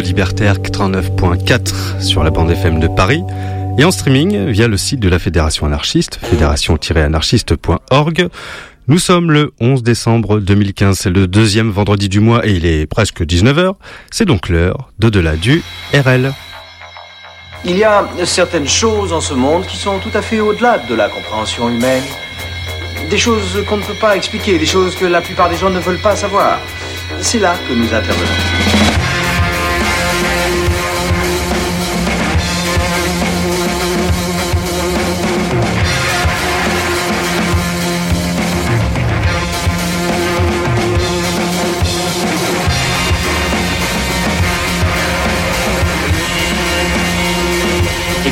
Libertaire 89.4 sur la bande FM de Paris et en streaming via le site de la Fédération anarchiste, fédération-anarchiste.org. Nous sommes le 11 décembre 2015, c'est le deuxième vendredi du mois et il est presque 19h. C'est donc l'heure d'au-delà du RL. Il y a certaines choses en ce monde qui sont tout à fait au-delà de la compréhension humaine. Des choses qu'on ne peut pas expliquer, des choses que la plupart des gens ne veulent pas savoir. C'est là que nous intervenons.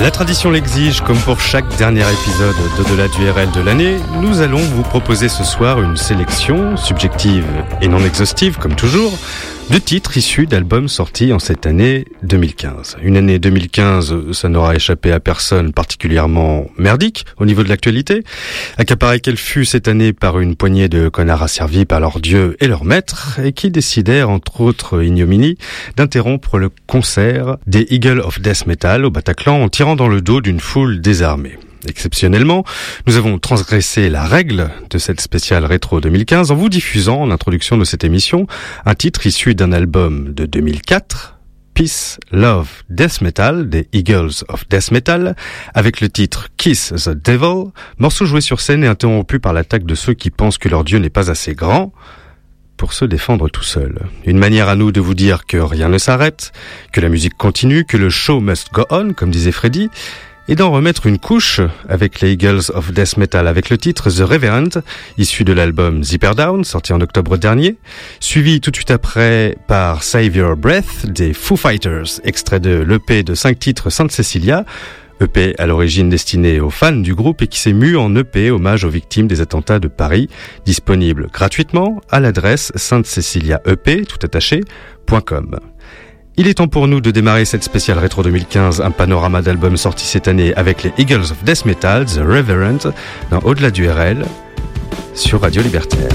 La tradition l'exige, comme pour chaque dernier épisode d'Au-delà du RL de l'année, nous allons vous proposer ce soir une sélection, subjective et non exhaustive comme toujours, de titres issus d'albums sortis en cette année 2015. Une année 2015, ça n'aura échappé à personne particulièrement merdique au niveau de l'actualité, accaparée qu'elle fut cette année par une poignée de connards asservis par leur dieu et leur maître, et qui décidèrent, entre autres ignominies, d'interrompre le concert des Eagle of Death Metal au Bataclan en tirant dans le dos d'une foule désarmée. Exceptionnellement, nous avons transgressé la règle de cette spéciale rétro 2015 en vous diffusant en introduction de cette émission un titre issu d'un album de 2004, Peace, Love, Death Metal des Eagles of Death Metal avec le titre Kiss the Devil, morceau joué sur scène et interrompu par l'attaque de ceux qui pensent que leur Dieu n'est pas assez grand pour se défendre tout seul. Une manière à nous de vous dire que rien ne s'arrête, que la musique continue, que le show must go on, comme disait Freddy, et d'en remettre une couche avec les Eagles of Death Metal avec le titre The Reverend, issu de l'album Zipper Down, sorti en octobre dernier, suivi tout de suite après par Save Your Breath des Foo Fighters, extrait de l'EP de 5 titres Sainte Cecilia, EP à l'origine destiné aux fans du groupe et qui s'est mu en EP hommage aux victimes des attentats de Paris, disponible gratuitement à l'adresse sainte cecilia ep tout attaché.com. Il est temps pour nous de démarrer cette spéciale rétro 2015, un panorama d'albums sortis cette année avec les Eagles of Death Metal, The Reverend, dans Au-delà du RL, sur Radio Libertaire.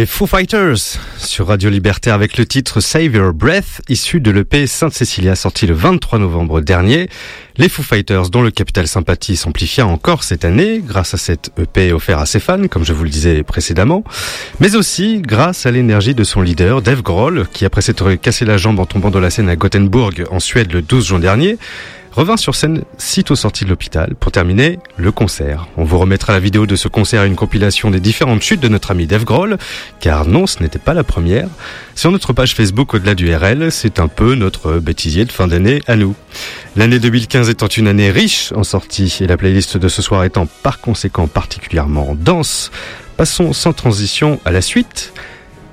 Les Foo Fighters sur Radio Libertaire avec le titre Save Your Breath, issu de l'EP Sainte Cecilia sorti le 23 novembre dernier. Les Foo Fighters dont le capital sympathie s'amplifia encore cette année grâce à cette EP offert à ses fans, comme je vous le disais précédemment, mais aussi grâce à l'énergie de son leader, Dave Grohl, qui après s'être cassé la jambe en tombant de la scène à Gothenburg en Suède le 12 juin dernier, revint sur scène sitôt sorti de l'hôpital pour terminer le concert. On vous remettra la vidéo de ce concert et une compilation des différentes chutes de notre ami Dave Grohl, car non, ce n'était pas la première. Sur notre page Facebook au-delà du RL, c'est un peu notre bêtisier de fin d'année à nous. L'année 2015 étant une année riche en sorties et la playlist de ce soir étant par conséquent particulièrement dense, passons sans transition à la suite.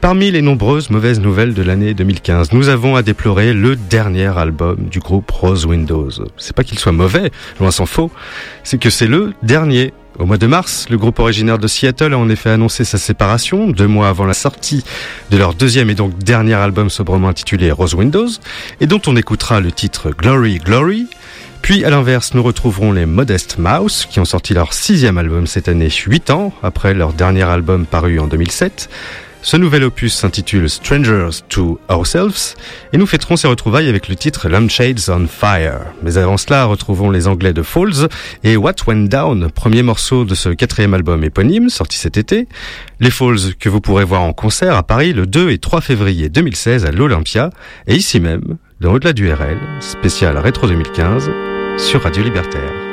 Parmi les nombreuses mauvaises nouvelles de l'année 2015, nous avons à déplorer le dernier album du groupe Rose Windows. C'est pas qu'il soit mauvais, loin s'en faut, c'est que c'est le dernier. Au mois de mars, le groupe originaire de Seattle a en effet annoncé sa séparation, deux mois avant la sortie de leur deuxième et donc dernier album sobrement intitulé Rose Windows, et dont on écoutera le titre Glory Glory. Puis à l'inverse, nous retrouverons les Modest Mouse, qui ont sorti leur sixième album cette année, huit ans après leur dernier album paru en 2007. Ce nouvel opus s'intitule Strangers to Ourselves et nous fêterons ces retrouvailles avec le titre Lampshades on Fire. Mais avant cela, retrouvons les Anglais de Falls et What Went Down, premier morceau de ce quatrième album éponyme sorti cet été. Les Falls que vous pourrez voir en concert à Paris le 2 et 3 février 2016 à l'Olympia et ici même, dans Au-delà du RL, spécial rétro 2015 sur Radio Libertaire.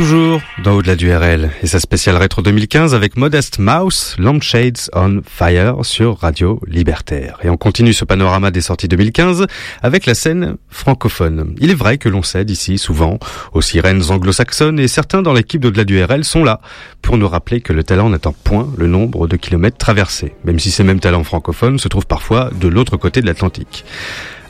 Toujours dans Au-delà du RL et sa spéciale rétro 2015 avec Modest Mouse, Lampshades on Fire sur Radio Libertaire. Et on continue ce panorama des sorties 2015 avec la scène francophone. Il est vrai que l'on cède ici souvent aux sirènes anglo-saxonnes et certains dans l'équipe d'Au-delà du RL sont là pour nous rappeler que le talent n'atteint point le nombre de kilomètres traversés, même si ces mêmes talents francophones se trouvent parfois de l'autre côté de l'Atlantique.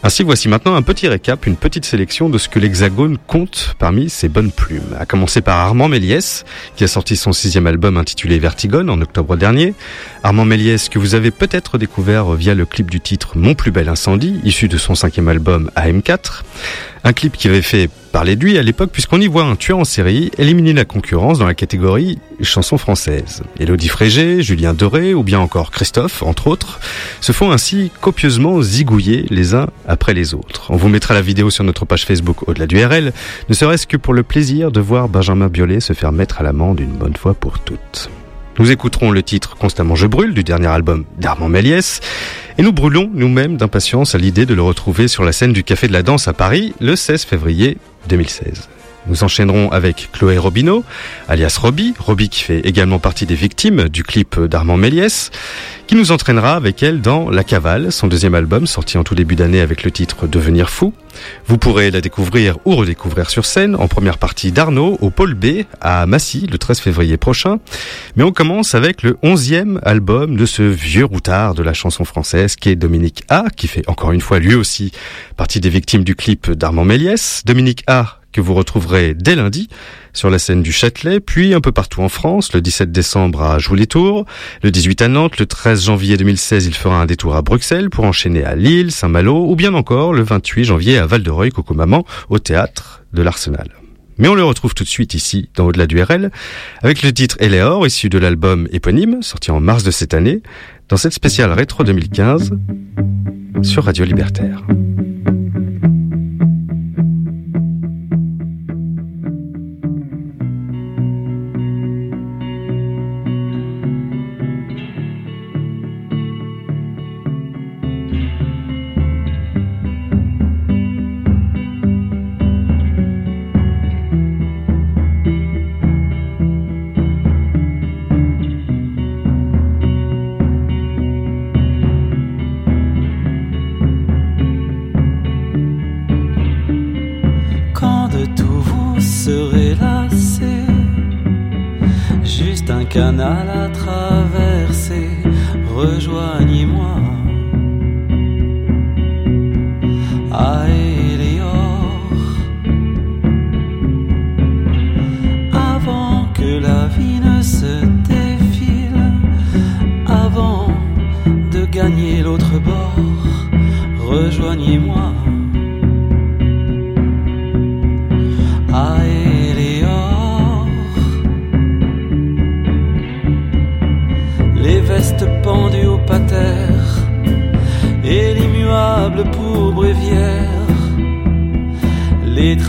Ainsi, voici maintenant un petit récap, une petite sélection de ce que l'Hexagone compte parmi ses bonnes plumes. À commencer par Armand Méliès, qui a sorti son sixième album intitulé Vertigone en octobre dernier. Armand Méliès, que vous avez peut-être découvert via le clip du titre Mon plus bel incendie, issu de son cinquième album AM4. Un clip qui avait fait parler de lui à l'époque puisqu'on y voit un tueur en série éliminer la concurrence dans la catégorie chansons françaises. Elodie Frégé, Julien Doré ou bien encore Christophe, entre autres, se font ainsi copieusement zigouiller les uns après les autres. On vous mettra la vidéo sur notre page Facebook au-delà du RL, ne serait-ce que pour le plaisir de voir Benjamin Biolay se faire mettre à l'amende une bonne fois pour toutes. Nous écouterons le titre Constamment je brûle du dernier album d'Armand Méliès et nous brûlons nous-mêmes d'impatience à l'idée de le retrouver sur la scène du Café de la Danse à Paris le 16 février 2016. Nous enchaînerons avec Chloé Robineau, alias Robbie, Robbie qui fait également partie des victimes du clip d'Armand Méliès, qui nous entraînera avec elle dans La Cavale, son deuxième album sorti en tout début d'année avec le titre Devenir fou. Vous pourrez la découvrir ou redécouvrir sur scène en première partie d'Arnaud au Pôle B à Massy le 13 février prochain. Mais on commence avec le onzième album de ce vieux routard de la chanson française qui est Dominique A, qui fait encore une fois lui aussi partie des victimes du clip d'Armand Méliès. Dominique A que vous retrouverez dès lundi sur la scène du Châtelet, puis un peu partout en France, le 17 décembre à Joules-les-Tours, le 18 à Nantes, le 13 janvier 2016 il fera un détour à Bruxelles pour enchaîner à Lille, Saint-Malo, ou bien encore le 28 janvier à Val-de-Reuil, Coco-Maman, au théâtre de l'Arsenal. Mais on le retrouve tout de suite ici, dans Au-delà du RL, avec le titre Eleor, issu de l'album éponyme, sorti en mars de cette année, dans cette spéciale rétro 2015, sur Radio Libertaire. Canal à traverser, rejoignez-moi.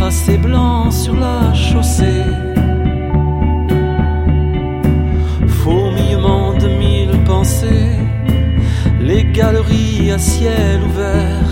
Les tracés blancs sur la chaussée. Fourmillement de mille pensées, les galeries à ciel ouvert,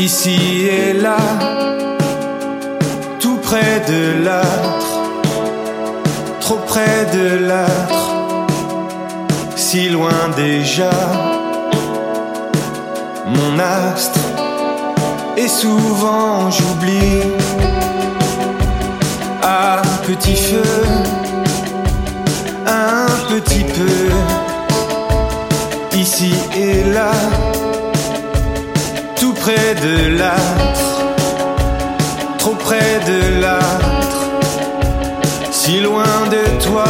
ici et là, tout près de l'âtre, trop près de l'âtre, si loin déjà, mon astre, et souvent j'oublie, à petit feu, un petit peu, ici et là tout près de l'âtre, trop près de l'âtre, si loin de toi,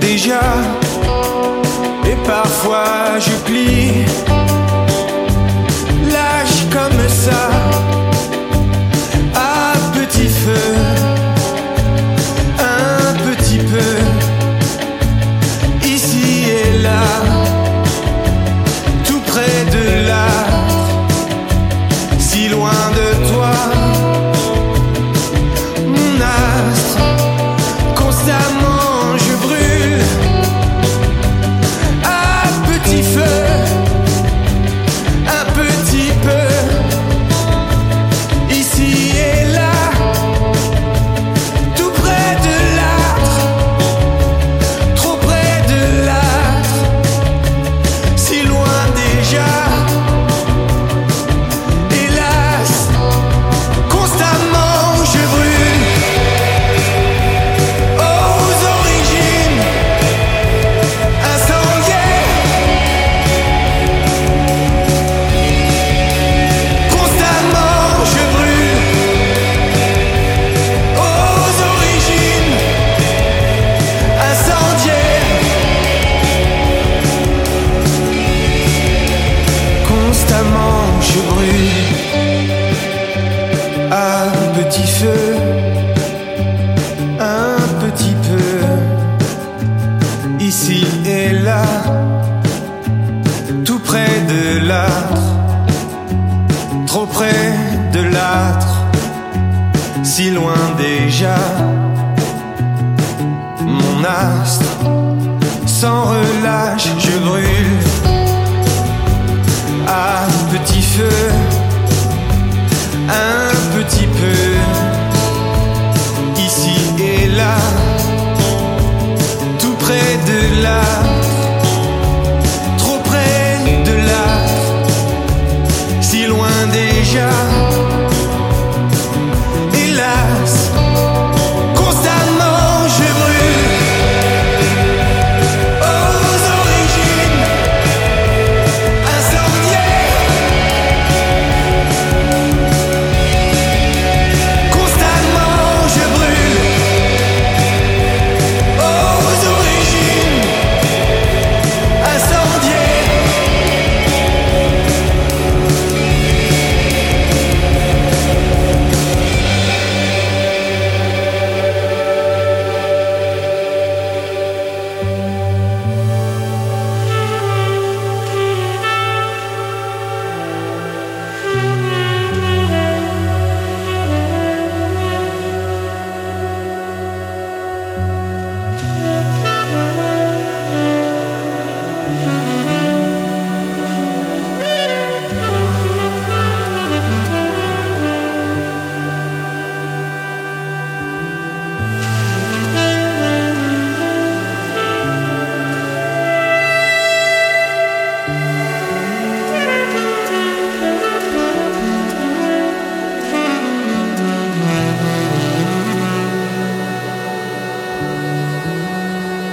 déjà, et parfois je plie, lâche comme ça.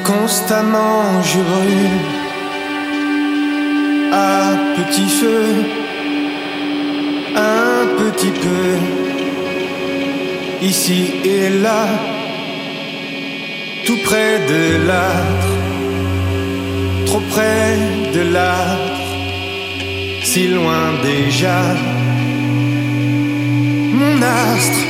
constamment je brûle à petit feu, un petit peu, ici et là, tout près de là trop près de l'âtre, si loin déjà, mon astre.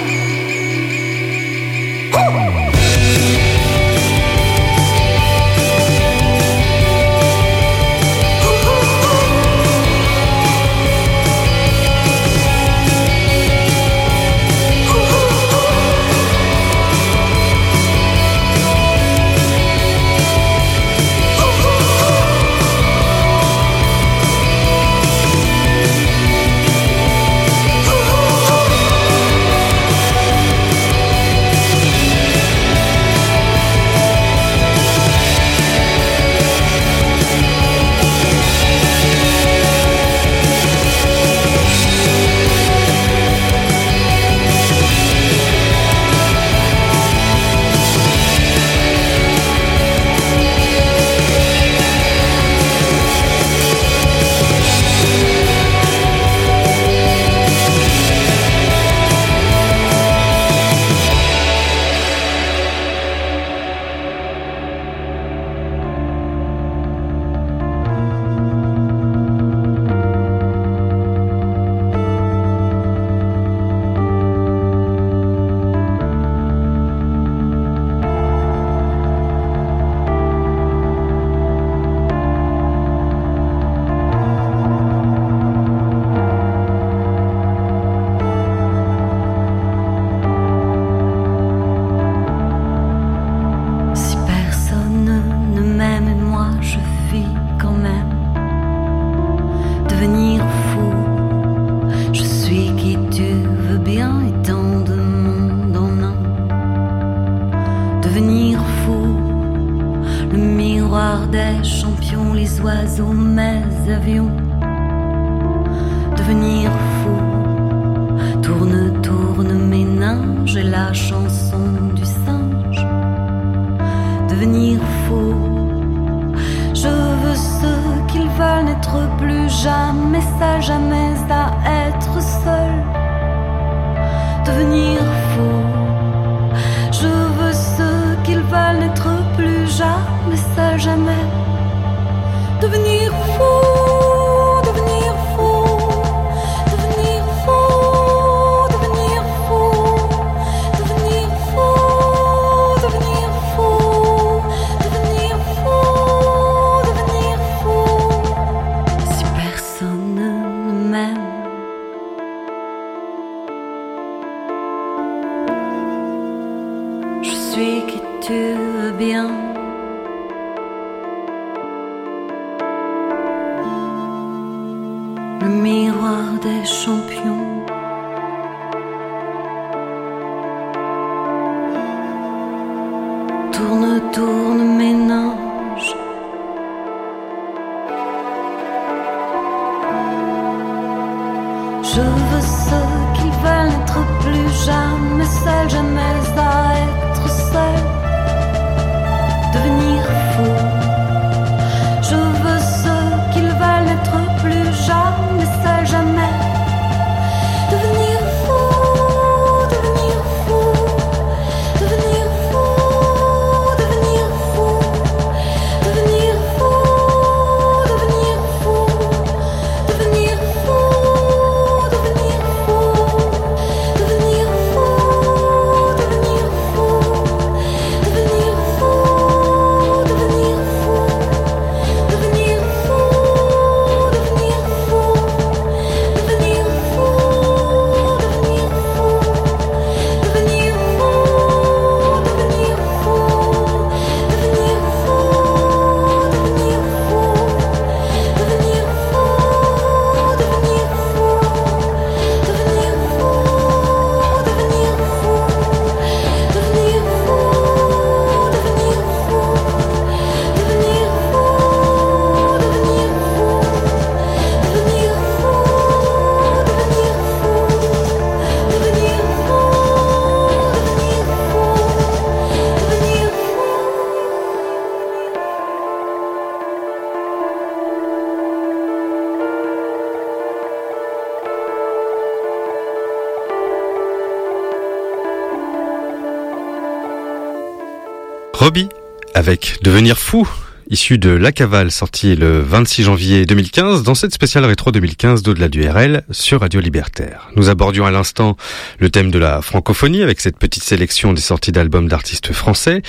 Avec Devenir fou issu de La Cavale, sorti le 26 janvier 2015, dans cette spéciale rétro 2015 d'au-delà du RL sur Radio Libertaire. Nous abordions à l'instant le thème de la francophonie avec cette petite sélection des sorties d'albums d'artistes français,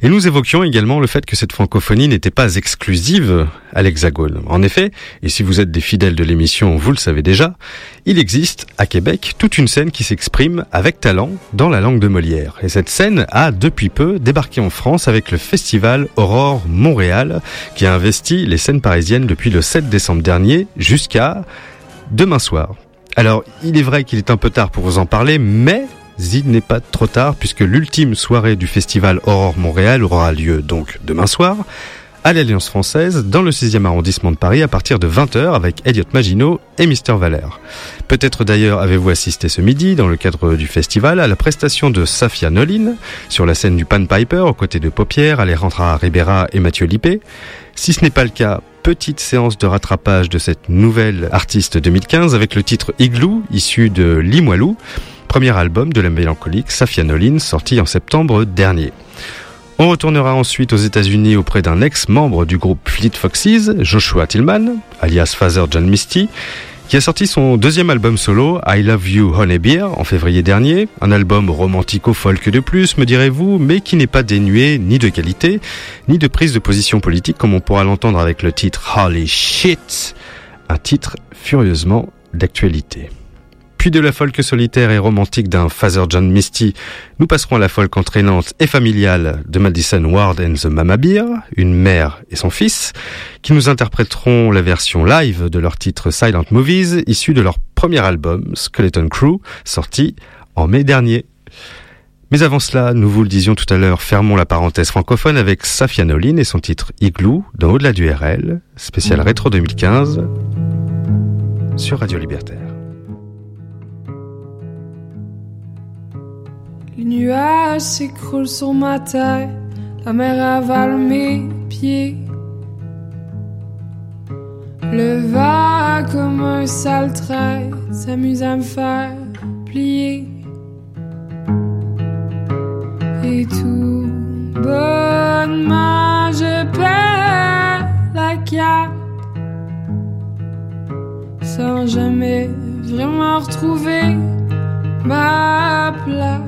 et nous évoquions également le fait que cette francophonie n'était pas exclusive à l'Hexagone. En effet, et si vous êtes des fidèles de l'émission, vous le savez déjà, il existe à Québec toute une scène qui s'exprime avec talent dans la langue de Molière. Et cette scène a depuis peu débarqué en France avec le festival Aurore Montréal qui a investi les scènes parisiennes depuis le 7 décembre dernier jusqu'à demain soir. Alors, il est vrai qu'il est un peu tard pour vous en parler, mais il n'est pas trop tard puisque l'ultime soirée du festival Aurore Montréal aura lieu donc demain soir à l'Alliance française dans le 6e arrondissement de Paris à partir de 20h avec Elliot Maginot et Mister Valère. Peut-être d'ailleurs avez-vous assisté ce midi dans le cadre du festival à la prestation de Safia Nolin sur la scène du Pan Piper aux côtés de Paupière, Alejandra Ribera et Mathieu Lippé. Si ce n'est pas le cas, petite séance de rattrapage de cette nouvelle artiste 2015 avec le titre Igloo issu de Limoilou, premier album de la mélancolique Safia Nolin sorti en septembre dernier. On retournera ensuite aux États-Unis auprès d'un ex-membre du groupe Fleet Foxes, Joshua Tillman, alias Father John Misty, qui a sorti son deuxième album solo, I Love You Honey Beer, en février dernier. Un album romantico-folk de plus, me direz-vous, mais qui n'est pas dénué ni de qualité, ni de prise de position politique, comme on pourra l'entendre avec le titre Holy Shit, un titre furieusement d'actualité puis de la folk solitaire et romantique d'un Father John Misty, nous passerons à la folk entraînante et familiale de Madison Ward and the Mama Beer, une mère et son fils, qui nous interpréteront la version live de leur titre Silent Movies, issu de leur premier album, Skeleton Crew, sorti en mai dernier. Mais avant cela, nous vous le disions tout à l'heure, fermons la parenthèse francophone avec Safia Nolin et son titre Igloo dans Au-delà du RL, spécial rétro 2015, sur Radio Libertaire. Nuages s'écroulent sur ma tête, la mer avale mes pieds. Le vent comme un sale trait s'amuse à me faire plier. Et tout bonnement je perds la cape sans jamais vraiment retrouver ma place.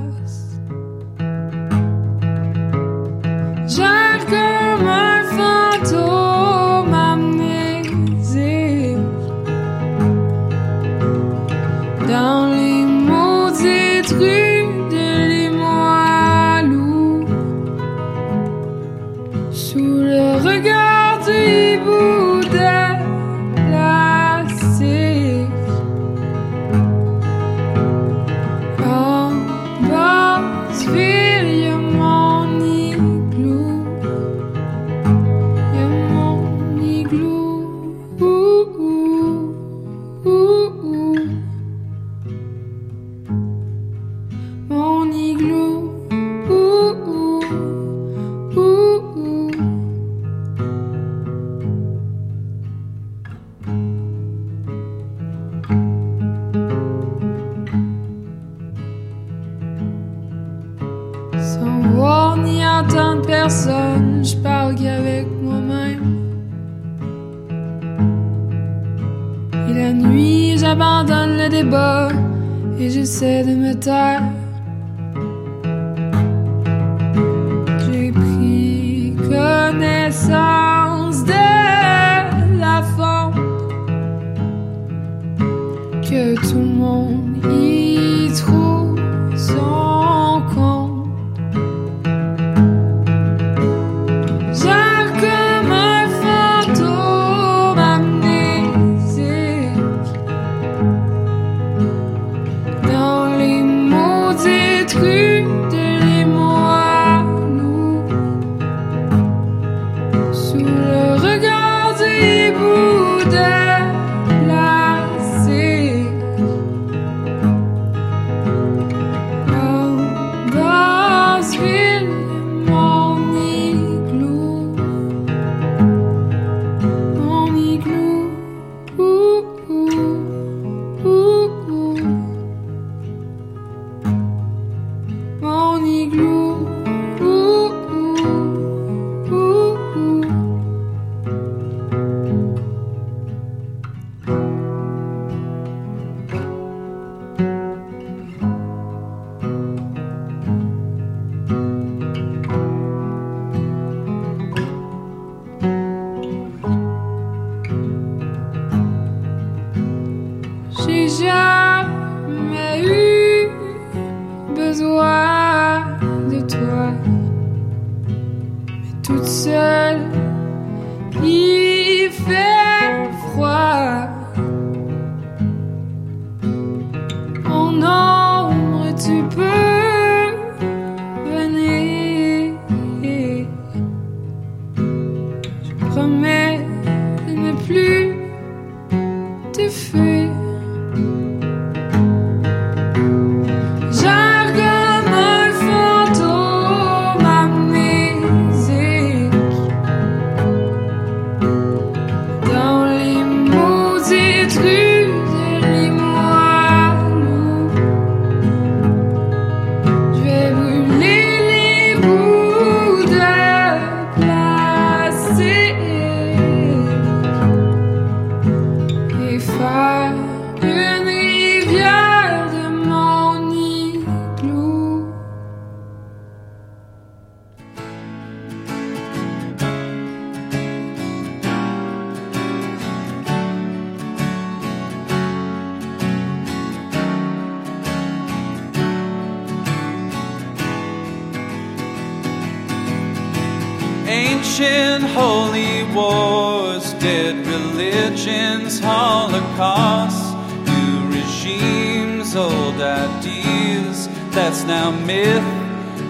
Ancient holy wars, dead religions, holocausts, new regimes, old ideas. That's now myth,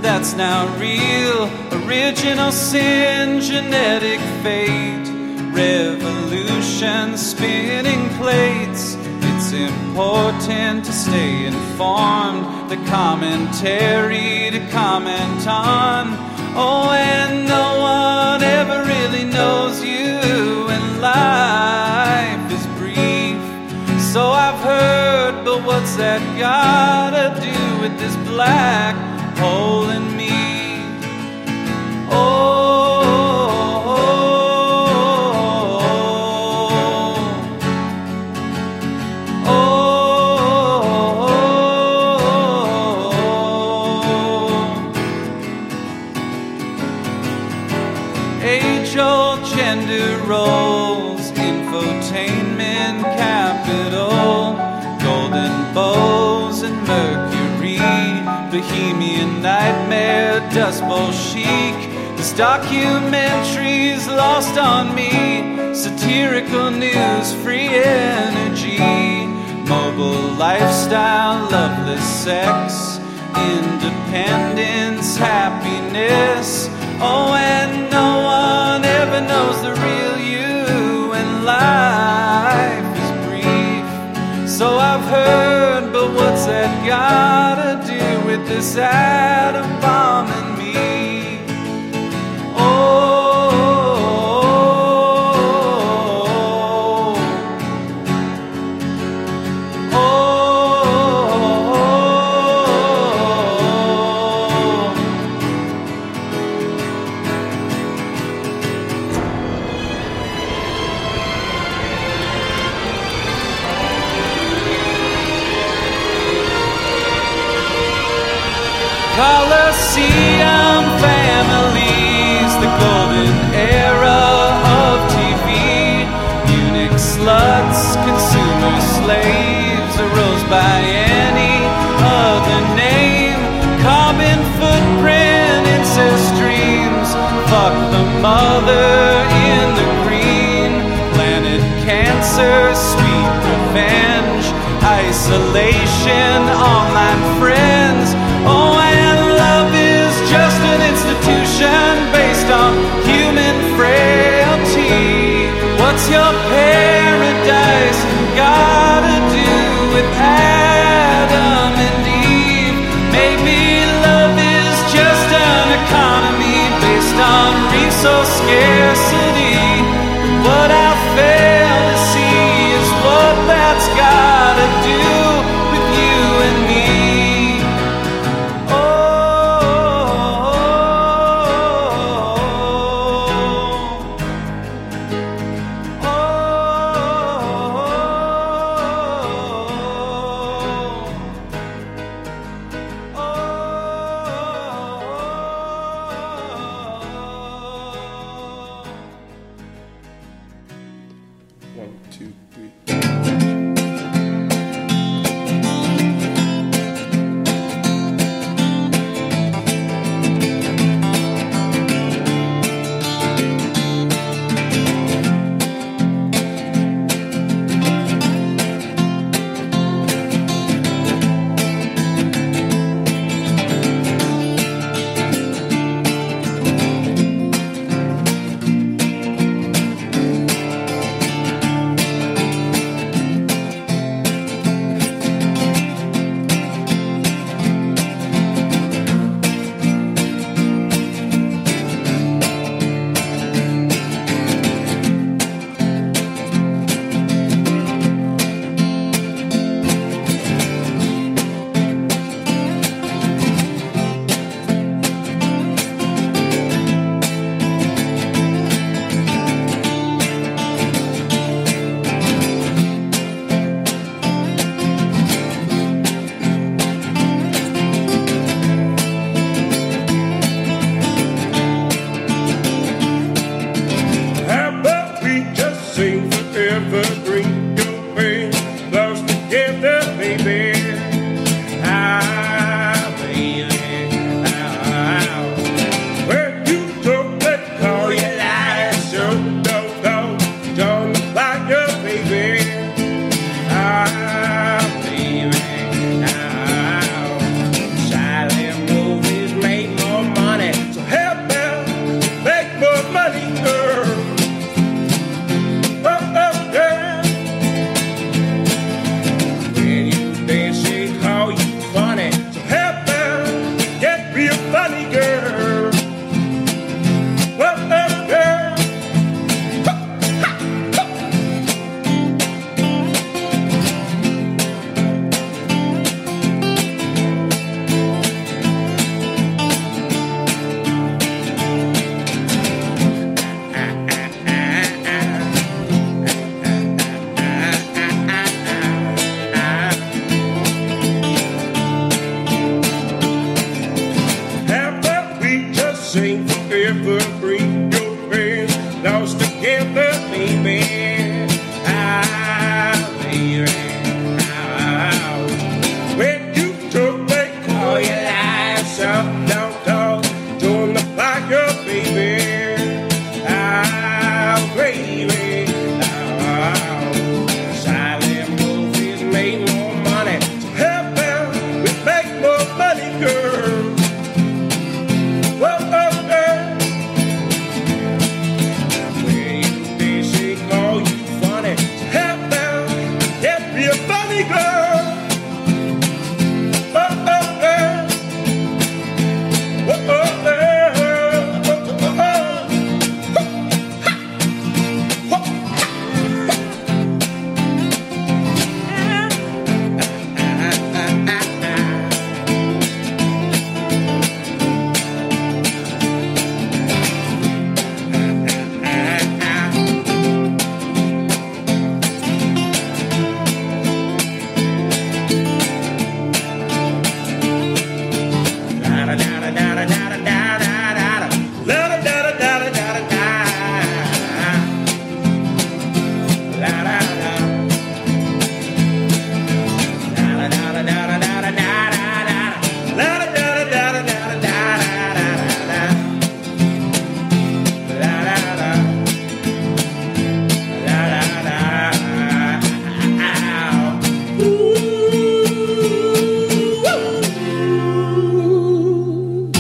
that's now real. Original sin, genetic fate, revolution, spinning plates. It's important to stay informed, the commentary to comment on. Oh, and no one ever really knows you, and life is brief. So I've heard, but what's that gotta do with this black hole in me? Oh, chic. This documentary's lost on me, satirical news, free energy, mobile lifestyle, loveless sex, independence, happiness. Oh, and no one ever knows the real you, and life is brief. So I've heard, but what's that gotta do with this atom bomb Isolation, online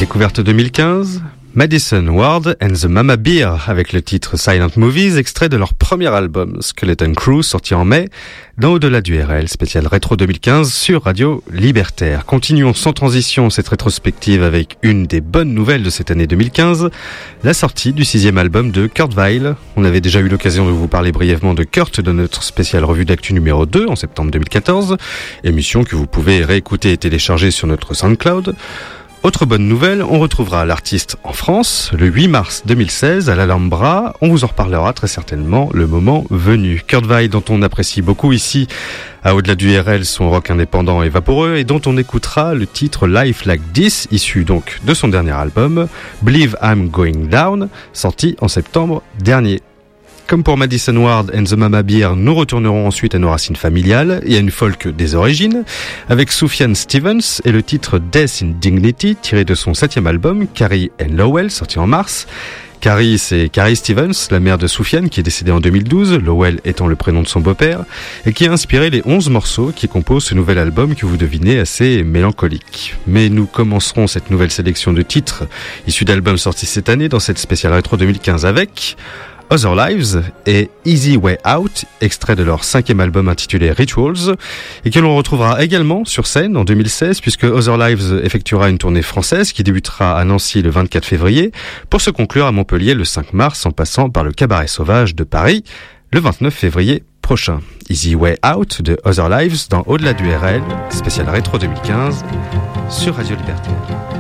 Découverte 2015, Madison Ward and the Mama Beer avec le titre Silent Movies, extrait de leur premier album Skeleton Crew sorti en mai dans Au-delà du RL, spécial rétro 2015 sur Radio Libertaire. Continuons sans transition cette rétrospective avec une des bonnes nouvelles de cette année 2015, la sortie du sixième album de Kurt Weill. On avait déjà eu l'occasion de vous parler brièvement de Kurt dans notre spécial revue d'actu numéro 2 en septembre 2014, émission que vous pouvez réécouter et télécharger sur notre SoundCloud. Autre bonne nouvelle, on retrouvera l'artiste en France le 8 mars 2016 à l'Alhambra. On vous en reparlera très certainement le moment venu. Kurt Weill, dont on apprécie beaucoup ici à Au-delà du RL, son rock indépendant et vaporeux, et dont on écoutera le titre Life Like This, issu donc de son dernier album, Believe I'm Going Down, sorti en septembre dernier. Comme pour Madison Ward and the Mama Beer, nous retournerons ensuite à nos racines familiales et à une folk des origines, avec Sufjan Stevens et le titre Death in Dignity, tiré de son septième album, Carrie and Lowell, sorti en mars. Carrie, c'est Carrie Stevens, la mère de Sufjan, qui est décédée en 2012, Lowell étant le prénom de son beau-père, et qui a inspiré les 11 morceaux qui composent ce nouvel album que vous devinez assez mélancolique. Mais nous commencerons cette nouvelle sélection de titres issus d'albums sortis cette année dans cette spéciale rétro 2015 avec Other Lives et Easy Way Out, extrait de leur cinquième album intitulé Rituals, et que l'on retrouvera également sur scène en 2016 puisque Other Lives effectuera une tournée française qui débutera à Nancy le 24 février pour se conclure à Montpellier le 5 mars en passant par le Cabaret Sauvage de Paris le 29 février prochain. Easy Way Out de Other Lives dans Au-delà du RL, spécial rétro 2015 sur Radio Libertaire.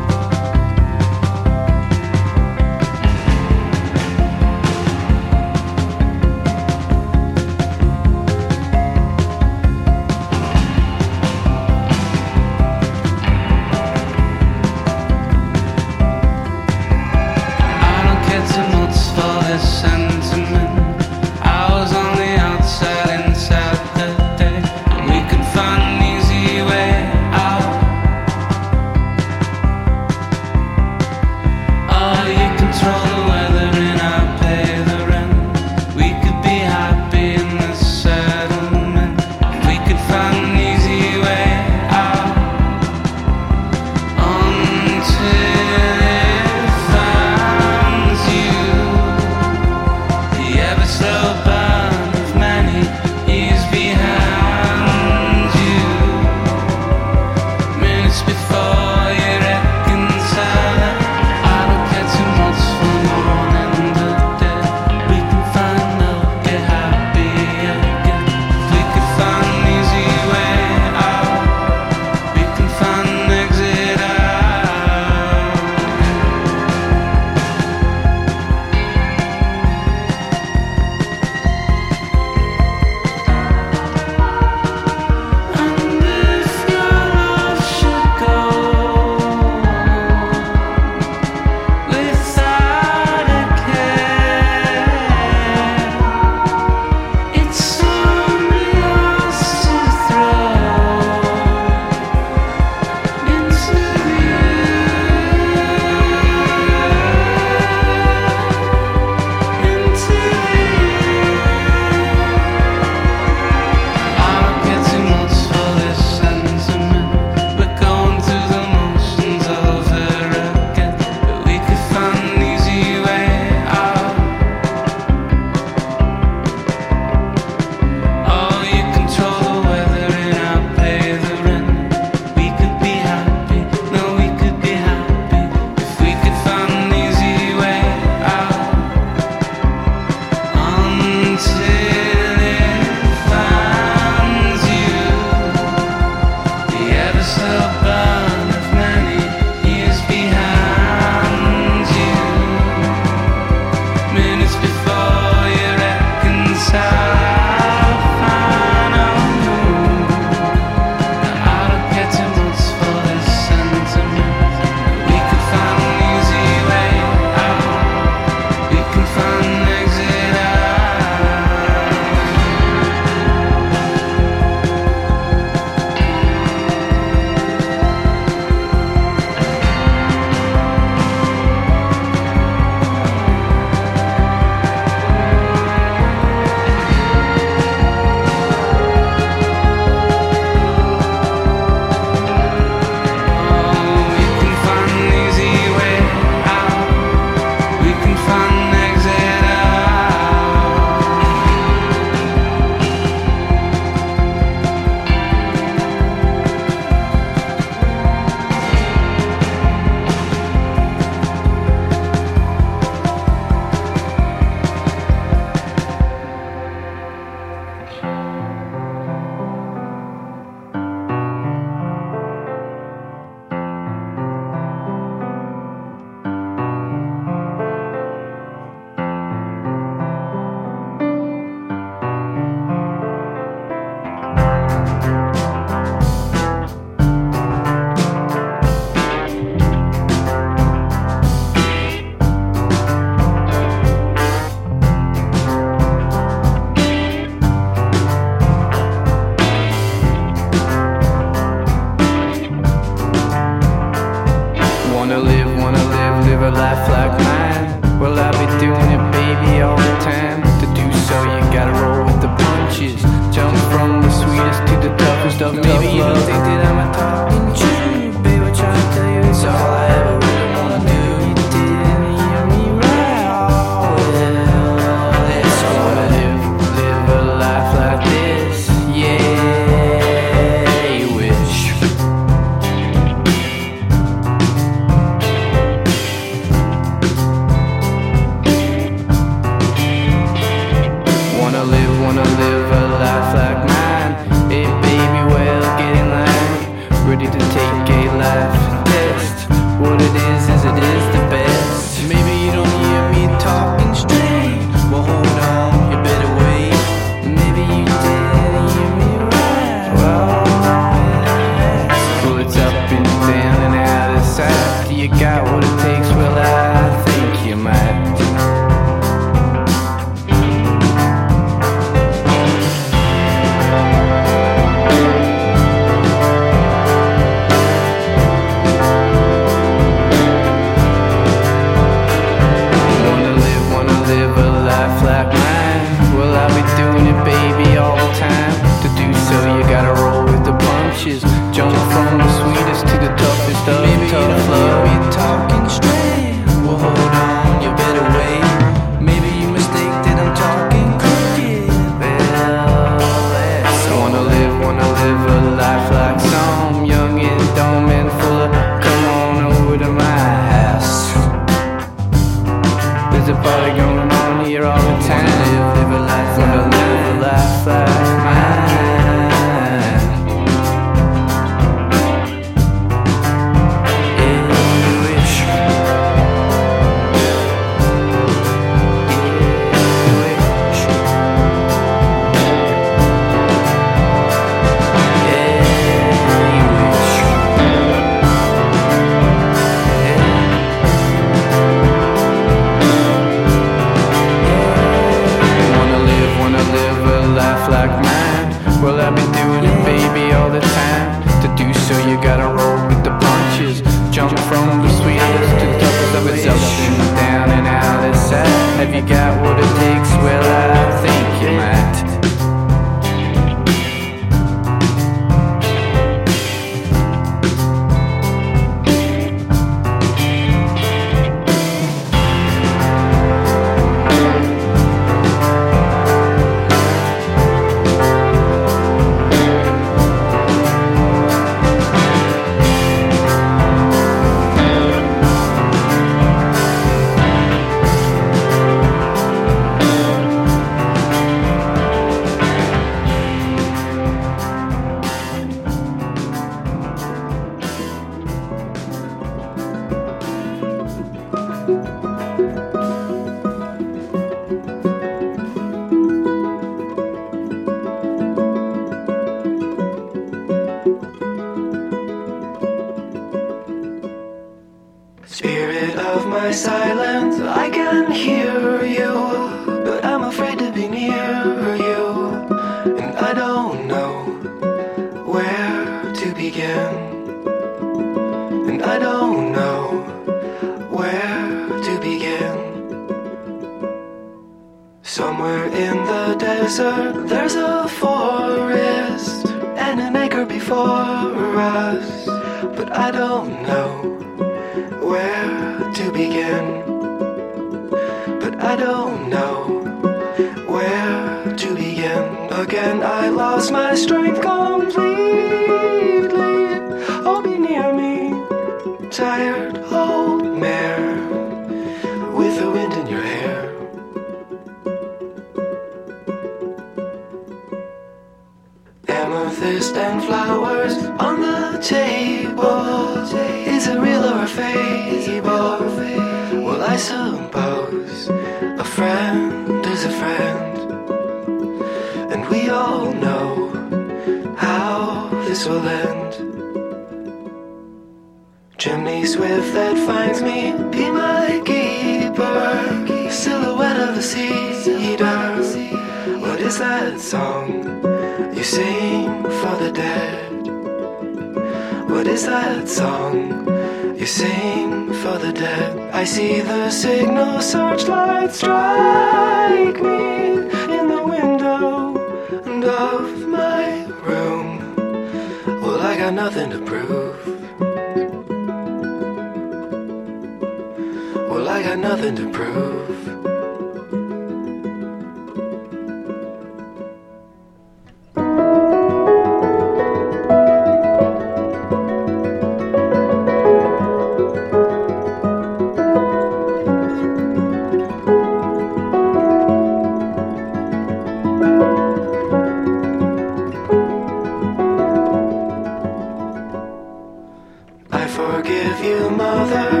You,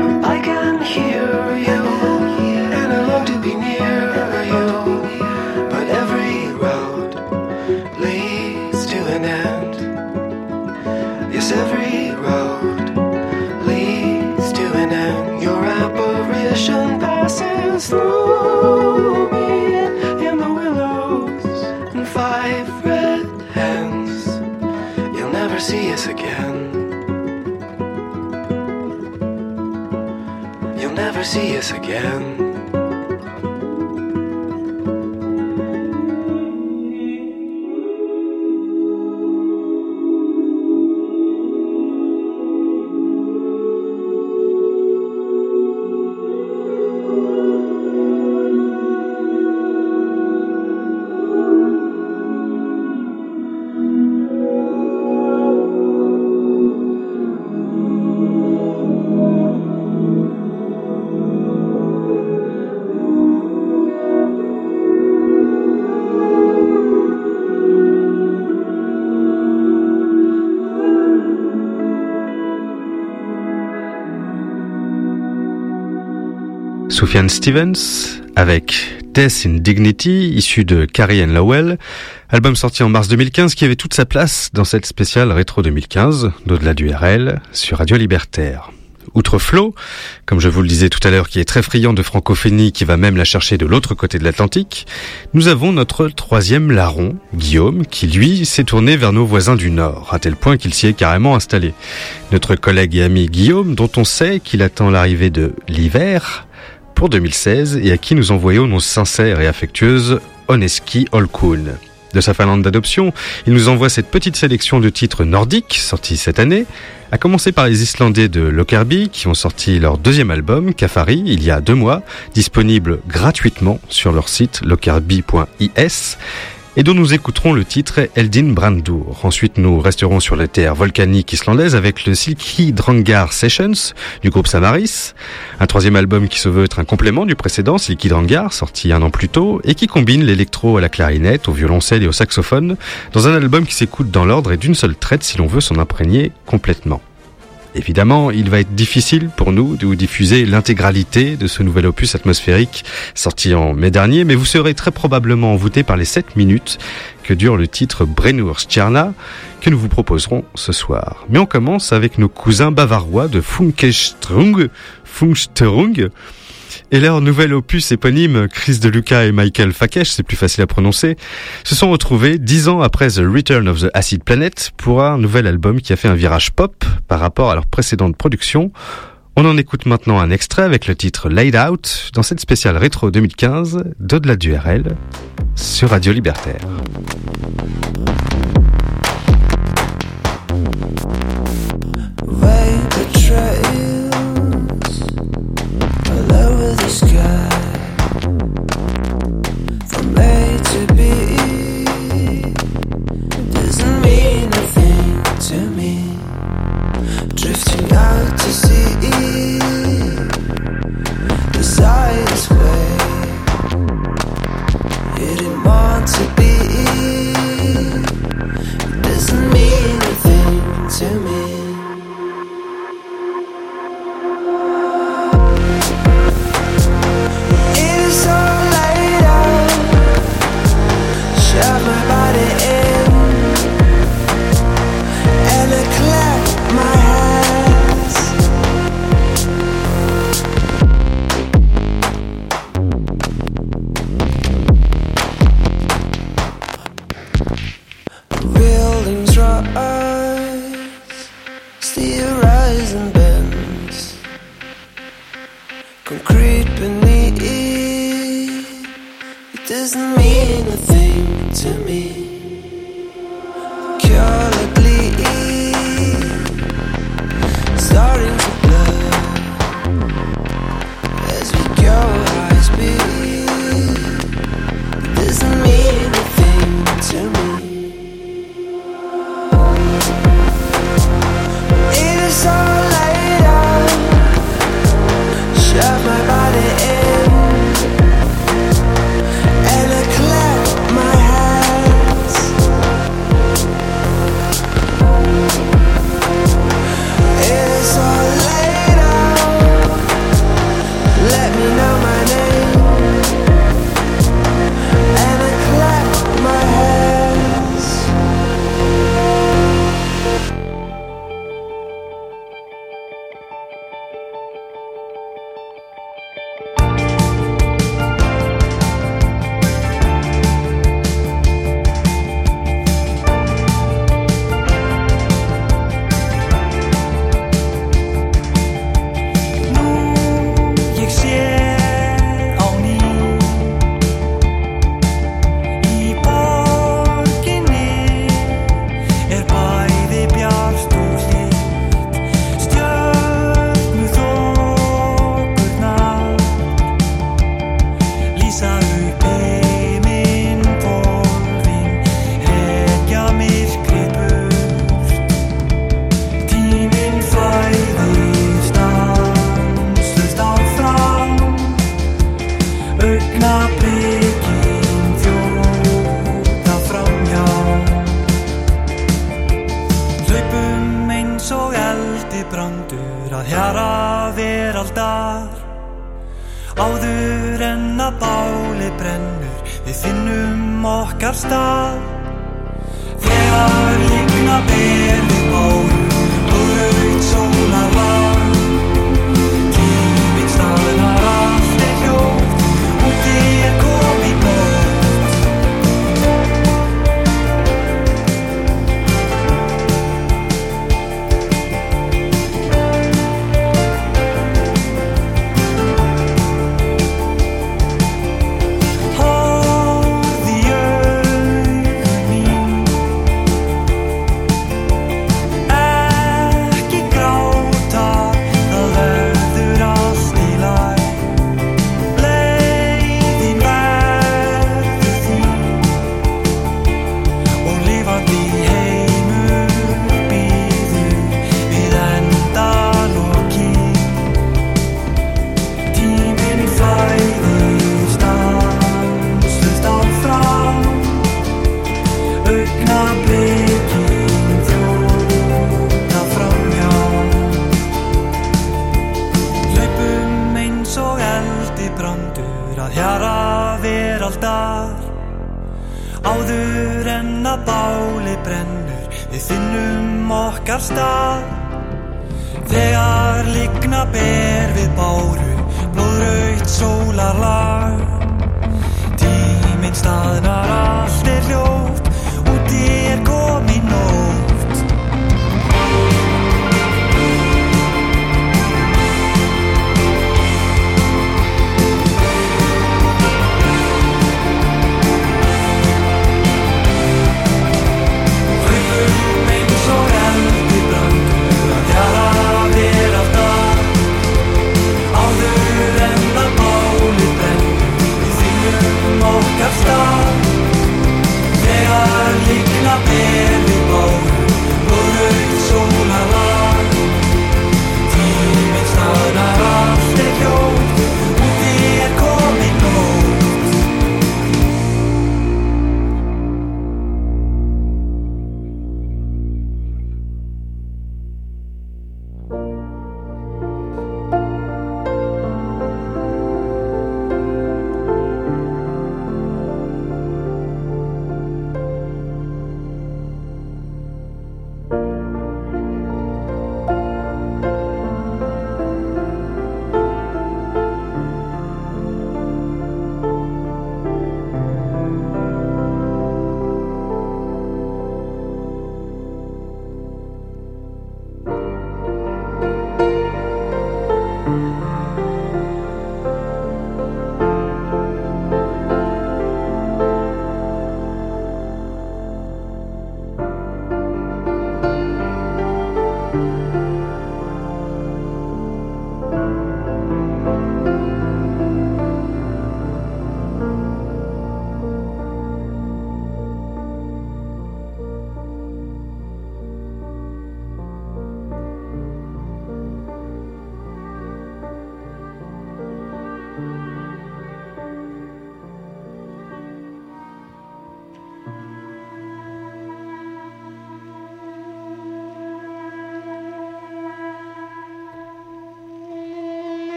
This again. Sufjan Stevens avec Death in Dignity, issu de Carrie Ann Lowell, album sorti en mars 2015 qui avait toute sa place dans cette spéciale rétro 2015 d'au-delà du RL sur Radio Libertaire. Outre Flo, comme je vous le disais tout à l'heure, qui est très friand de francophonie, qui va même la chercher de l'autre côté de l'Atlantique, nous avons notre troisième larron, Guillaume, qui lui s'est tourné vers nos voisins du Nord, à tel point qu'il s'y est carrément installé. Notre collègue et ami Guillaume, dont on sait qu'il attend l'arrivée de l'hiver, pour 2016 et à qui nous envoyons nos sincères et affectueuses Oneski Olkun. De sa Finlande d'adoption, il nous envoie cette petite sélection de titres nordiques sortis cette année, à commencer par les Islandais de Lockerbie qui ont sorti leur deuxième album, Kafari, il y a deux mois, disponible gratuitement sur leur site lockerbie.is et dont nous écouterons le titre Eldin Brandur. Ensuite, nous resterons sur les terres volcaniques islandaises avec le Silky Drangar Sessions du groupe Samaris, un troisième album qui se veut être un complément du précédent Silky Drangar, sorti un an plus tôt, et qui combine l'électro à la clarinette, au violoncelle et au saxophone, dans un album qui s'écoute dans l'ordre et d'une seule traite si l'on veut s'en imprégner complètement. Évidemment, il va être difficile pour nous de vous diffuser l'intégralité de ce nouvel opus atmosphérique sorti en mai dernier, mais vous serez très probablement envoûté par les 7 minutes que dure le titre Brenur Stjerna que nous vous proposerons ce soir. Mais on commence avec nos cousins bavarois de Funkestrung, Funksterung, et leur nouvel opus éponyme, Chris de Luca et Michael Fakesh, c'est plus facile à prononcer, se sont retrouvés dix ans après The Return of the Acid Planet pour un nouvel album qui a fait un virage pop par rapport à leur précédente production. On en écoute maintenant un extrait avec le titre Laid Out dans cette spéciale rétro 2015 d'au-delà du RL sur Radio Libertaire. out to see the way. You didn't to be, doesn't mean a thing to me.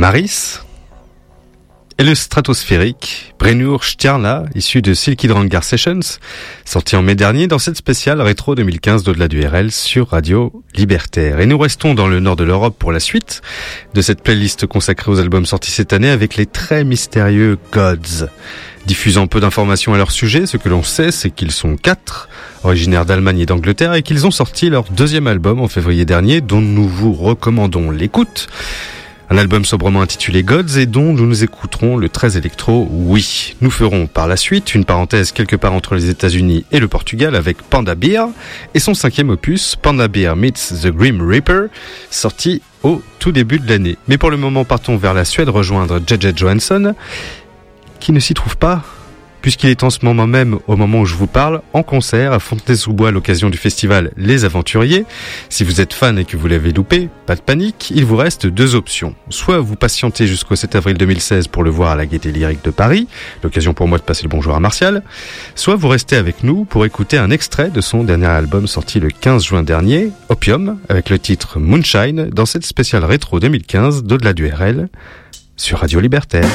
Samaris et le stratosphérique Brenur Stjarna, issu de Silky Drangar Sessions, sorti en mai dernier dans cette spéciale rétro 2015 d'au-delà du RL sur Radio Libertaire. Et nous restons dans le nord de l'Europe pour la suite de cette playlist consacrée aux albums sortis cette année avec les très mystérieux Gods. Diffusant peu d'informations à leur sujet, ce que l'on sait, c'est qu'ils sont quatre, originaires d'Allemagne et d'Angleterre, et qu'ils ont sorti leur deuxième album en février dernier, dont nous vous recommandons l'écoute. Un album sobrement intitulé Gods et dont nous nous écouterons le 13 électro Oui. Nous ferons par la suite une parenthèse quelque part entre les États-Unis et le Portugal avec Panda Beer et son cinquième opus, Panda Beer Meets the Grim Reaper, sorti au tout début de l'année. Mais pour le moment, partons vers la Suède rejoindre JJ Johansson, qui ne s'y trouve pas puisqu'il est en ce moment même, au moment où je vous parle, en concert à Fontenay-sous-Bois à l'occasion du festival Les Aventuriers. Si vous êtes fan et que vous l'avez loupé, pas de panique, il vous reste deux options. Soit vous patientez jusqu'au 7 avril 2016 pour le voir à la Gaîté Lyrique de Paris, l'occasion pour moi de passer le bonjour à Martial, soit vous restez avec nous pour écouter un extrait de son dernier album sorti le 15 juin dernier, Opium, avec le titre Moonshine, dans cette spéciale rétro 2015 d'au-delà du RL, sur Radio Libertaire.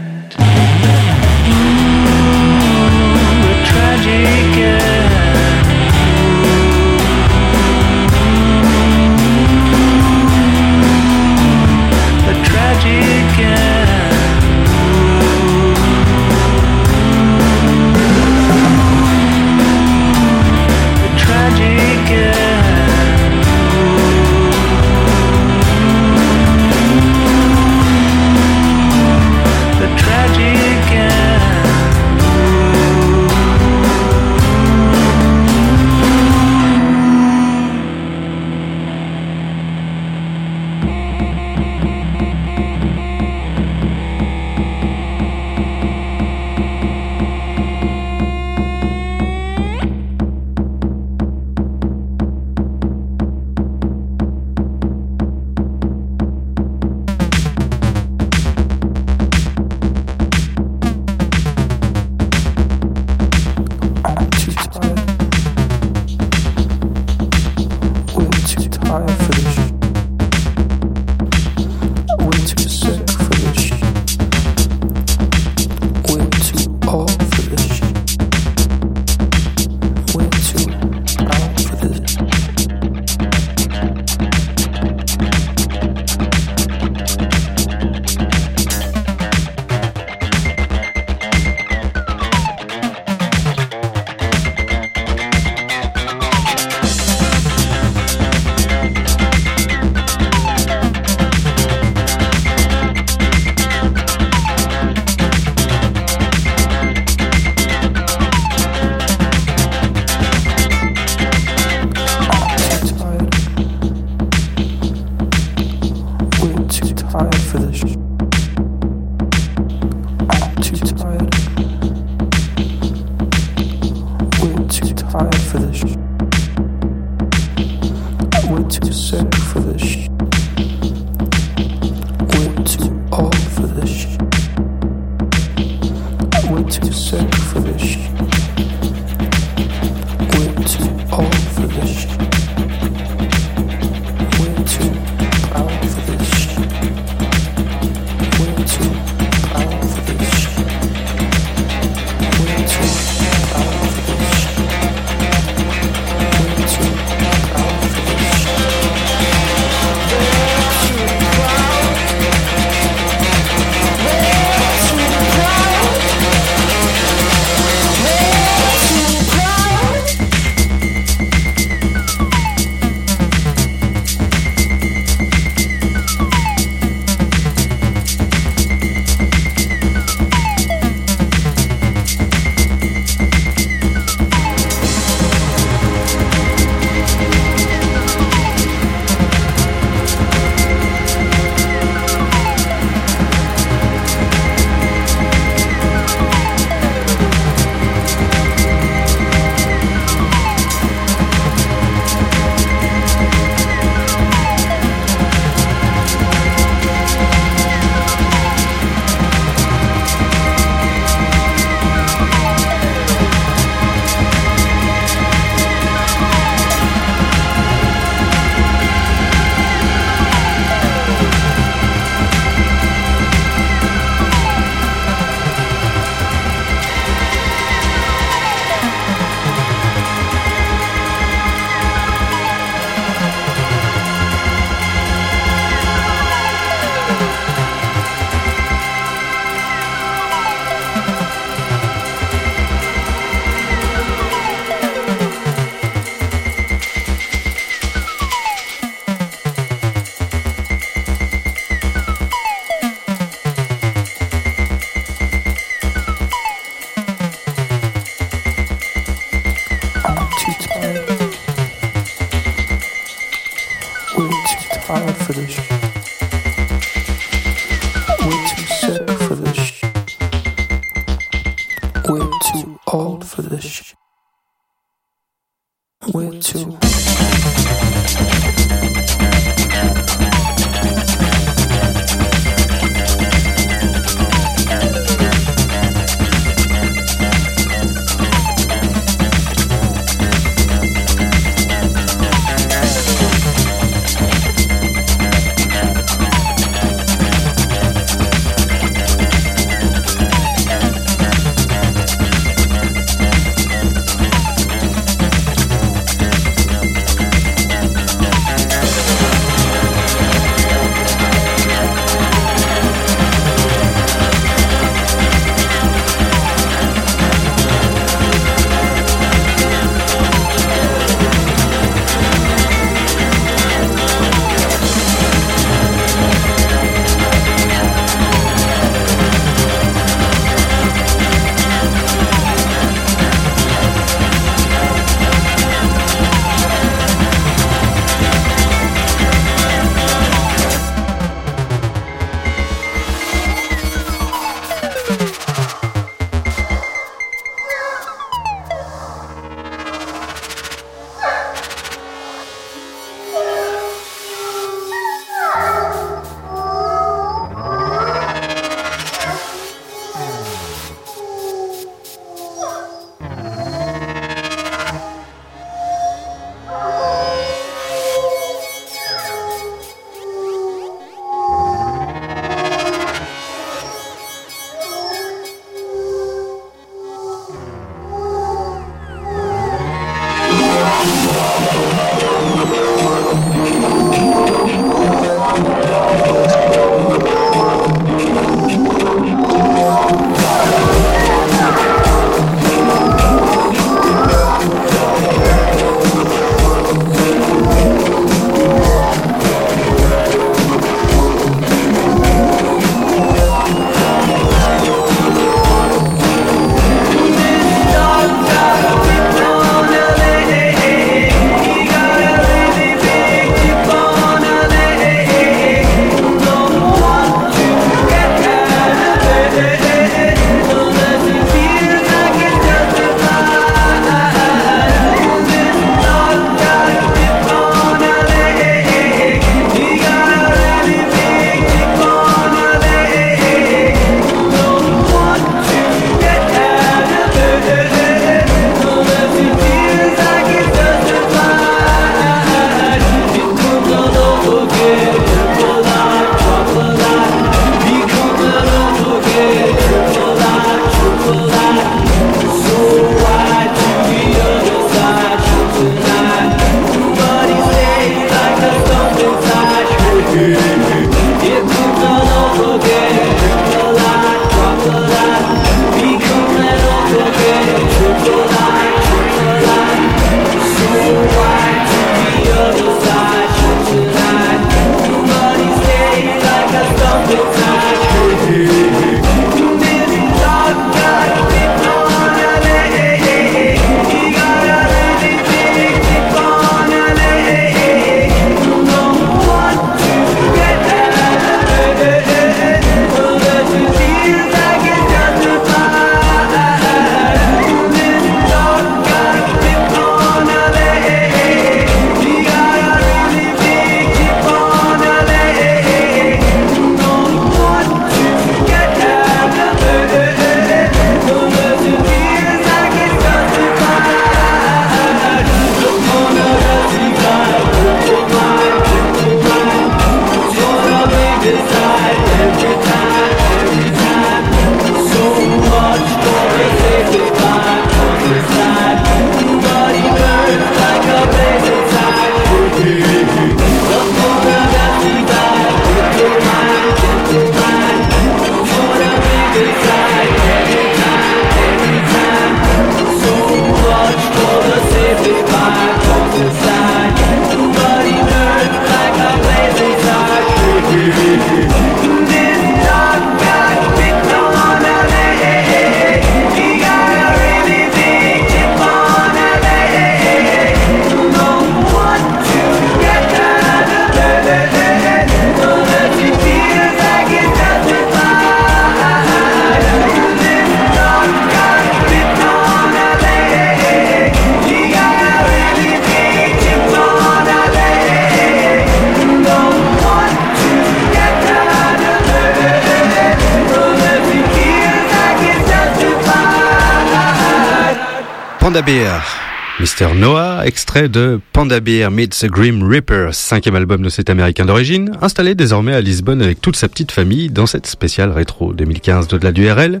Panda Bear Meets the Grim Reaper, cinquième album de cet américain d'origine, installé désormais à Lisbonne avec toute sa petite famille dans cette spéciale rétro 2015 de la du RL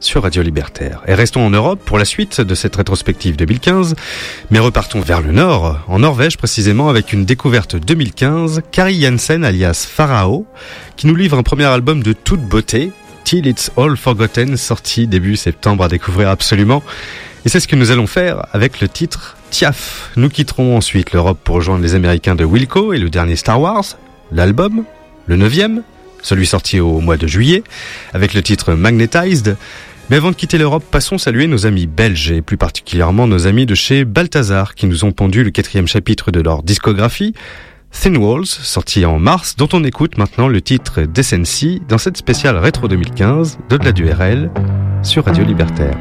sur Radio Libertaire. Et restons en Europe pour la suite de cette rétrospective 2015, mais repartons vers le nord, en Norvège précisément avec une découverte 2015, Kari Jensen alias Pharao, qui nous livre un premier album de toute beauté, Till It's All Forgotten, sorti début septembre à découvrir absolument. Et c'est ce que nous allons faire avec le titre Tiaf. Nous quitterons ensuite l'Europe pour rejoindre les Américains de Wilco et le dernier Star Wars, l'album, le neuvième, celui sorti au mois de juillet, avec le titre Magnetized. Mais avant de quitter l'Europe, passons saluer nos amis belges et plus particulièrement nos amis de chez Balthazar qui nous ont pondu le quatrième chapitre de leur discographie, Thin Walls, sorti en mars, dont on écoute maintenant le titre Decency dans cette spéciale rétro 2015 de la du RL sur Radio Libertaire.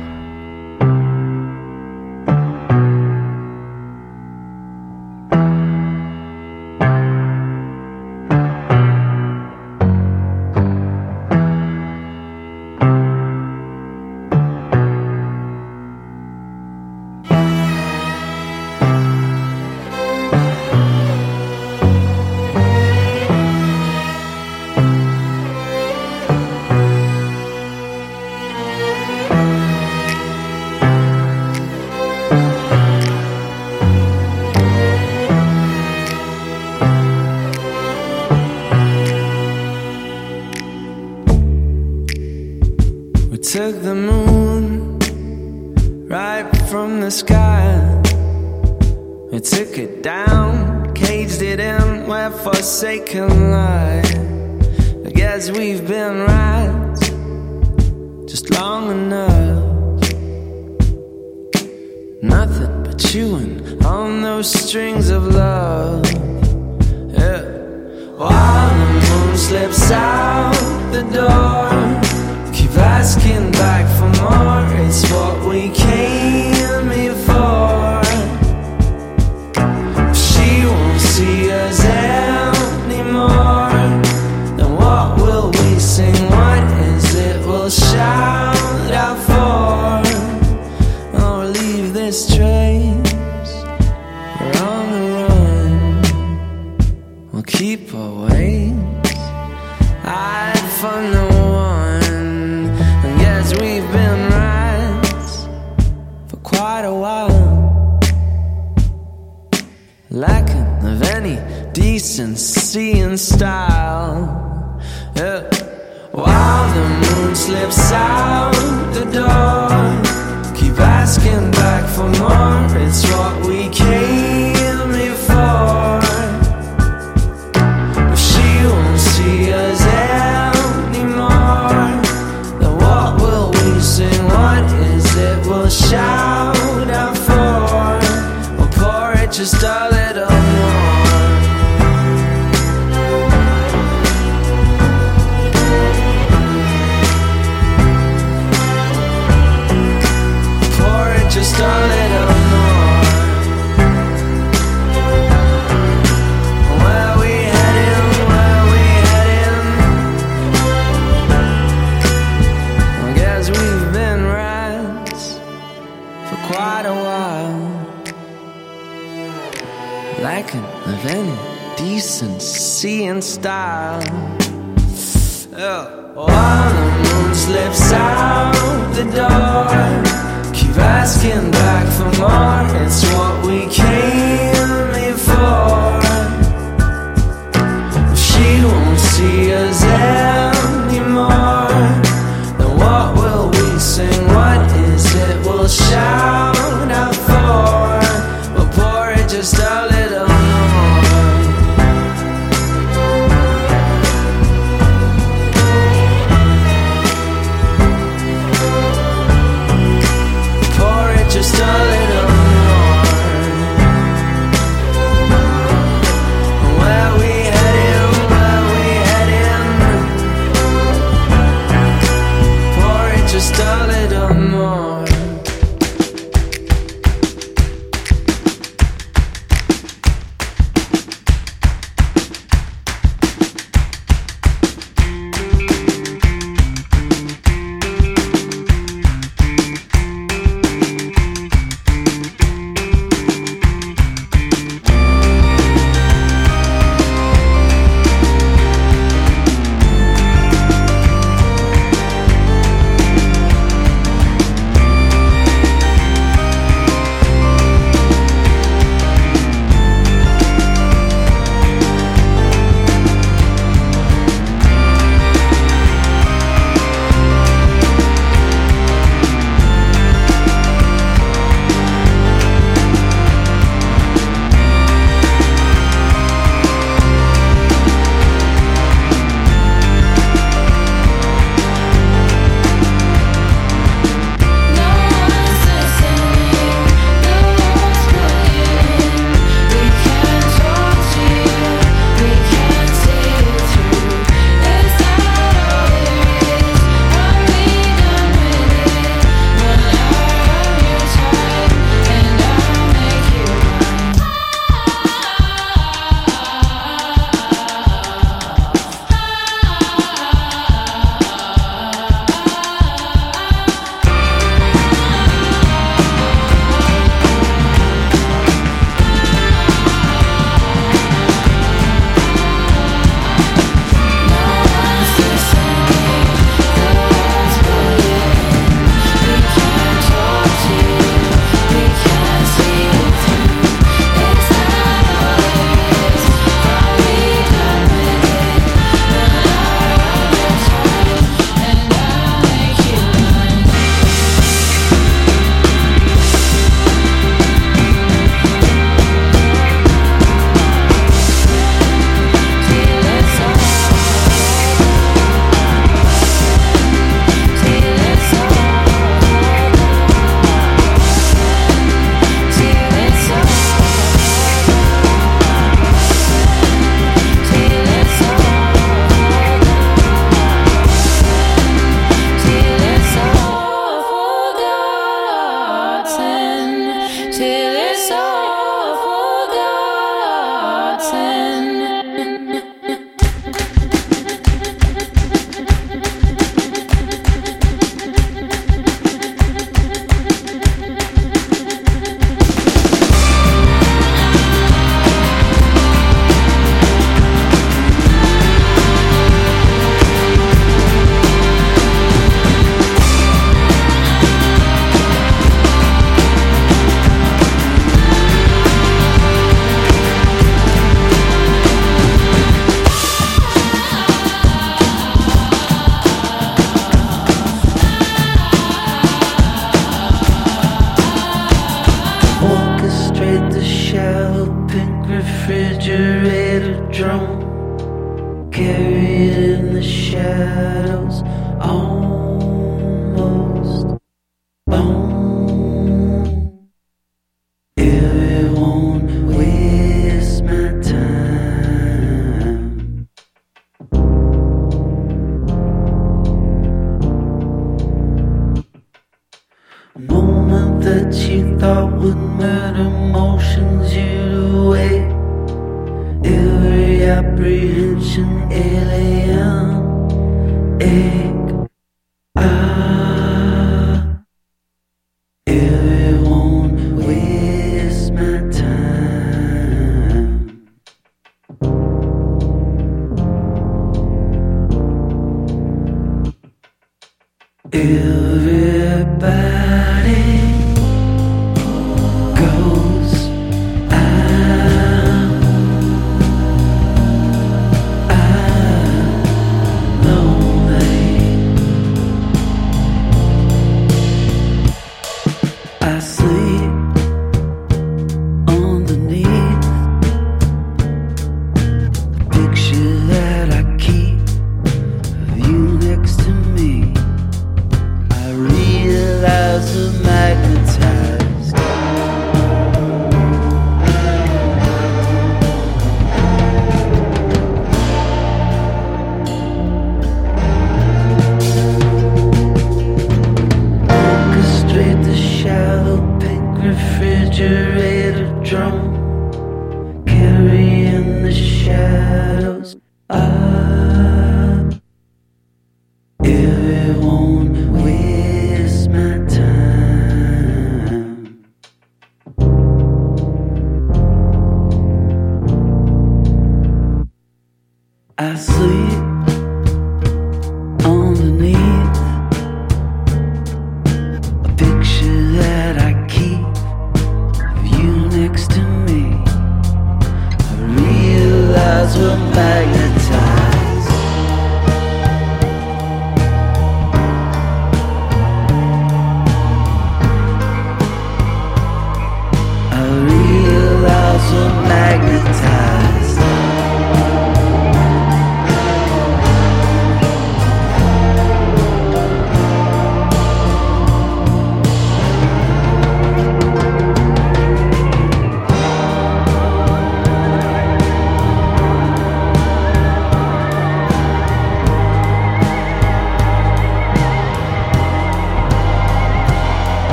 ill.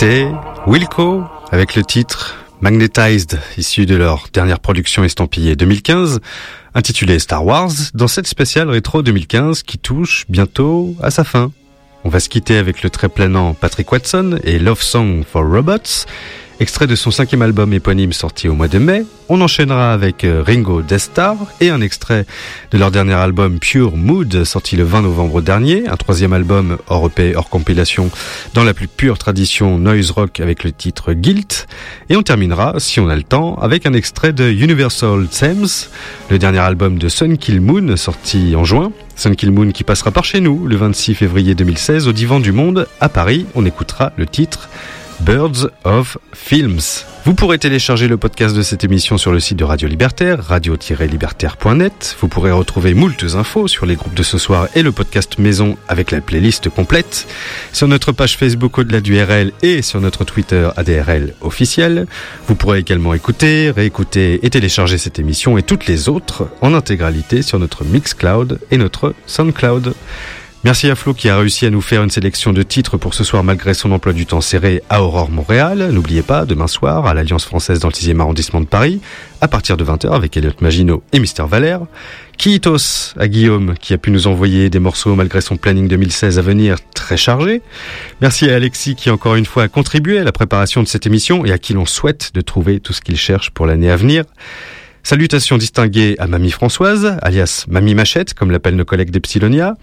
C'était Wilco avec le titre Magnetized, issu de leur dernière production estampillée 2015, intitulée Star Wars, dans cette spéciale rétro 2015 qui touche bientôt à sa fin. On va se quitter avec le très planant Patrick Watson et Love Song for Robots, extrait de son cinquième album éponyme sorti au mois de mai. On enchaînera avec euh, Ringo Death Star et un extrait de leur dernier album Pure Mood sorti le 20 novembre dernier, un troisième album hors EP, hors compilation dans la plus pure tradition noise rock avec le titre Guilt. Et on terminera, si on a le temps, avec un extrait de Universal Thames, le dernier album de Sun Kill Moon sorti en juin. Sun Kill Moon qui passera par chez nous le 26 février 2016 au Divan du Monde à Paris. On écoutera le titre Birds of Films. Vous pourrez télécharger le podcast de cette émission sur le site de Radio Libertaire, radio-libertaire.net. Vous pourrez retrouver moultes infos sur les groupes de ce soir et le podcast maison avec la playlist complète. Sur notre page Facebook au-delà du RL et sur notre Twitter ADRL officiel. Vous pourrez également écouter, réécouter et télécharger cette émission et toutes les autres en intégralité sur notre Mixcloud et notre Soundcloud. Merci à Flo qui a réussi à nous faire une sélection de titres pour ce soir malgré son emploi du temps serré à Aurore Montréal. N'oubliez pas, demain soir, à l'Alliance française dans le 6e arrondissement de Paris, à partir de 20h avec Elliot Maginot et Mister Valère. Kiitos à Guillaume qui a pu nous envoyer des morceaux malgré son planning 2016 à venir très chargé. Merci à Alexis qui encore une fois a contribué à la préparation de cette émission et à qui l'on souhaite de trouver tout ce qu'il cherche pour l'année à venir. Salutations distinguées à Mamie Françoise, alias Mamie Machette, comme l'appellent nos collègues d'Epsilonia.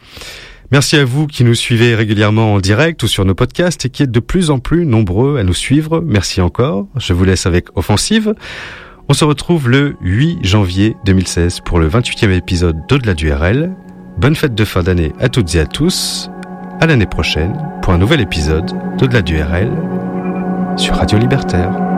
Merci à vous qui nous suivez régulièrement en direct ou sur nos podcasts et qui êtes de plus en plus nombreux à nous suivre. Merci encore. Je vous laisse avec Offensive. On se retrouve le 8 janvier 2016 pour le 28e épisode d'Au-delà du RL. Bonne fête de fin d'année à toutes et à tous. À l'année prochaine pour un nouvel épisode d'Au-delà du RL sur Radio Libertaire.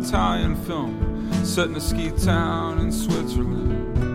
Italian film set in a ski town in Switzerland?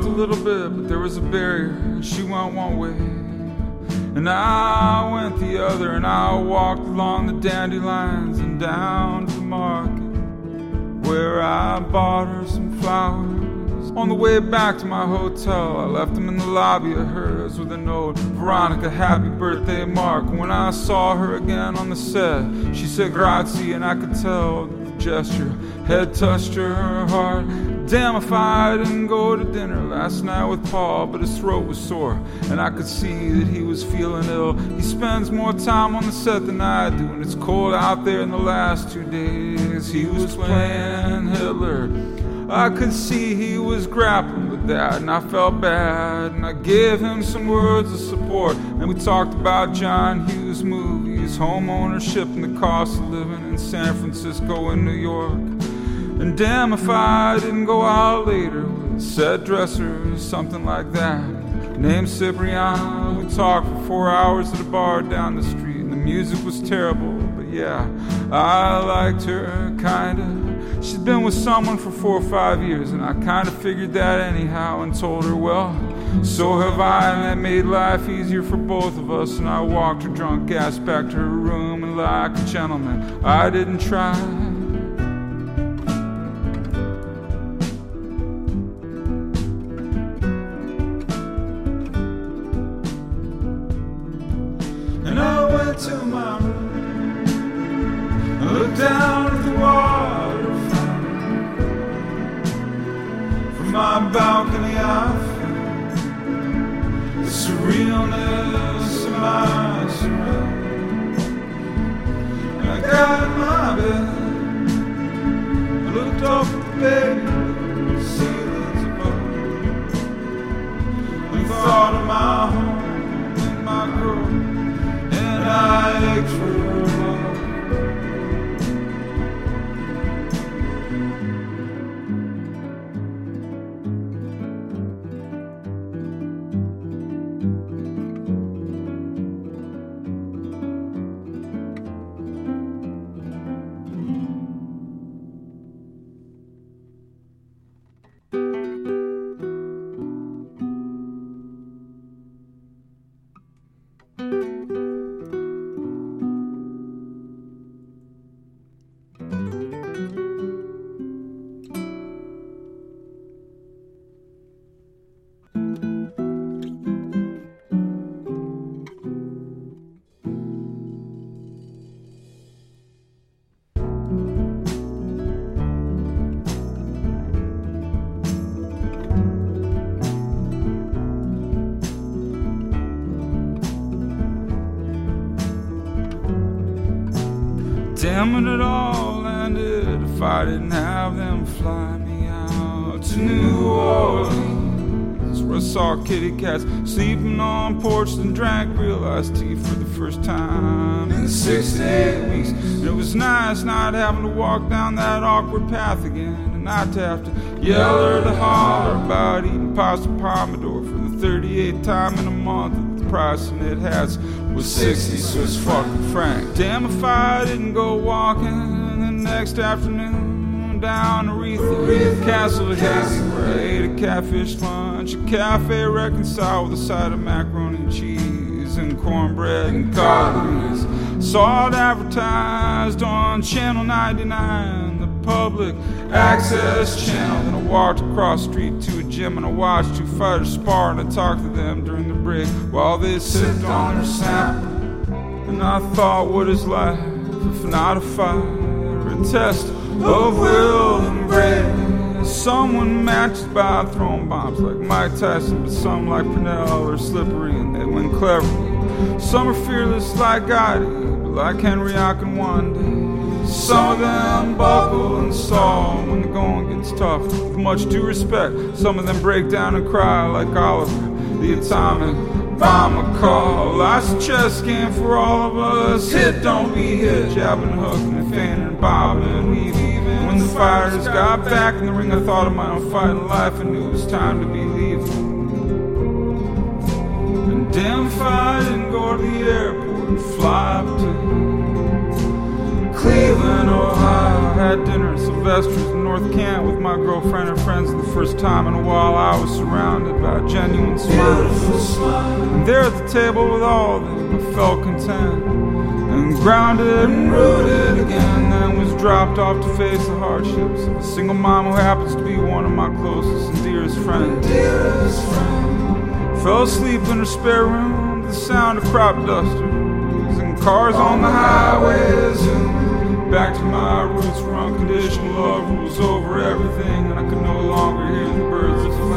Talked a little bit, but there was a barrier and she went one way. And I went the other, and I walked along the dandelions and down to the market, where I bought her some flowers. On the way back to my hotel, I left them in the lobby of hers with a note Veronica, happy birthday, Mark. When I saw her again on the set, she said grazie, and I could tell the gesture had touched her heart. Damn if I didn't go to dinner last night with Paul, but his throat was sore, and I could see that he was feeling ill. He spends more time on the set than I do, and it's cold out there in the last two days. He was playing Hitler. I could see he was grappling with that, and I felt bad. And I gave him some words of support, and we talked about John Hughes movies, home ownership, and the cost of living in San Francisco and New York. And damn if I didn't go out later with set dresser or something like that. Named Cipriano, we talked for four hours at a bar down the street, and the music was terrible, but yeah, I liked her kinda. She'd been with someone for four or five years, and I kinda figured that anyhow, and told her, well, so have I, and that made life easier for both of us. And I walked her drunk ass back to her room, and like a gentleman, I didn't try. Baby, It, it all ended if I didn't have them fly me out to New Orleans. Where I saw kitty cats sleeping on porches and drank real iced tea for the first time in six eight weeks. And it was nice not having to walk down that awkward path again and not to have to yell or to holler about eating pasta pomodoro for the 38th time in a month at the price and it has was 60 Swiss fucking franc. Damn if I didn't go walking the next afternoon down Aretha, Castle I ate a catfish lunch, a cafe reconciled with a side of macaroni and cheese and cornbread and greens. Saw it advertised on Channel 99, the public access channel. Then I walked across the street to a gym and I watched two fighters spar and I talked to them during the break while they sipped on their snap. And I thought, what is life if not a fight or a test of will and grace? Someone matched by throwing bombs like Mike Tyson, but some like Purnell or Slippery, and they win cleverly. Some are fearless like Gotti, but like Henry I can one day. Some of them buckle and stall when the going gets tough. With much due respect, some of them break down and cry like Oliver, the atomic bomb call. Life's a chess game for all of us. Hit, don't be hit. Jabbing, hooking, and fanning, bobbing, and weaving. When the fighters got back in the ring, I thought of my own fighting life and knew it was time to be leaving. And damn if I go to the airport and fly up to Cleveland, Ohio. Had dinner at Sylvester's in North Kent with my girlfriend and friends for the first time in a while. I was surrounded by genuine smiles. And there at the table with all of them, I felt content. And grounded and rooted again, then was dropped off to face the hardships of a single mom who happens to be one of my closest and dearest friends. Fell asleep in her spare room the sound of crop dusters and cars on the highways. Back to my roots where unconditional love rules over everything, and I could no longer hear the birds.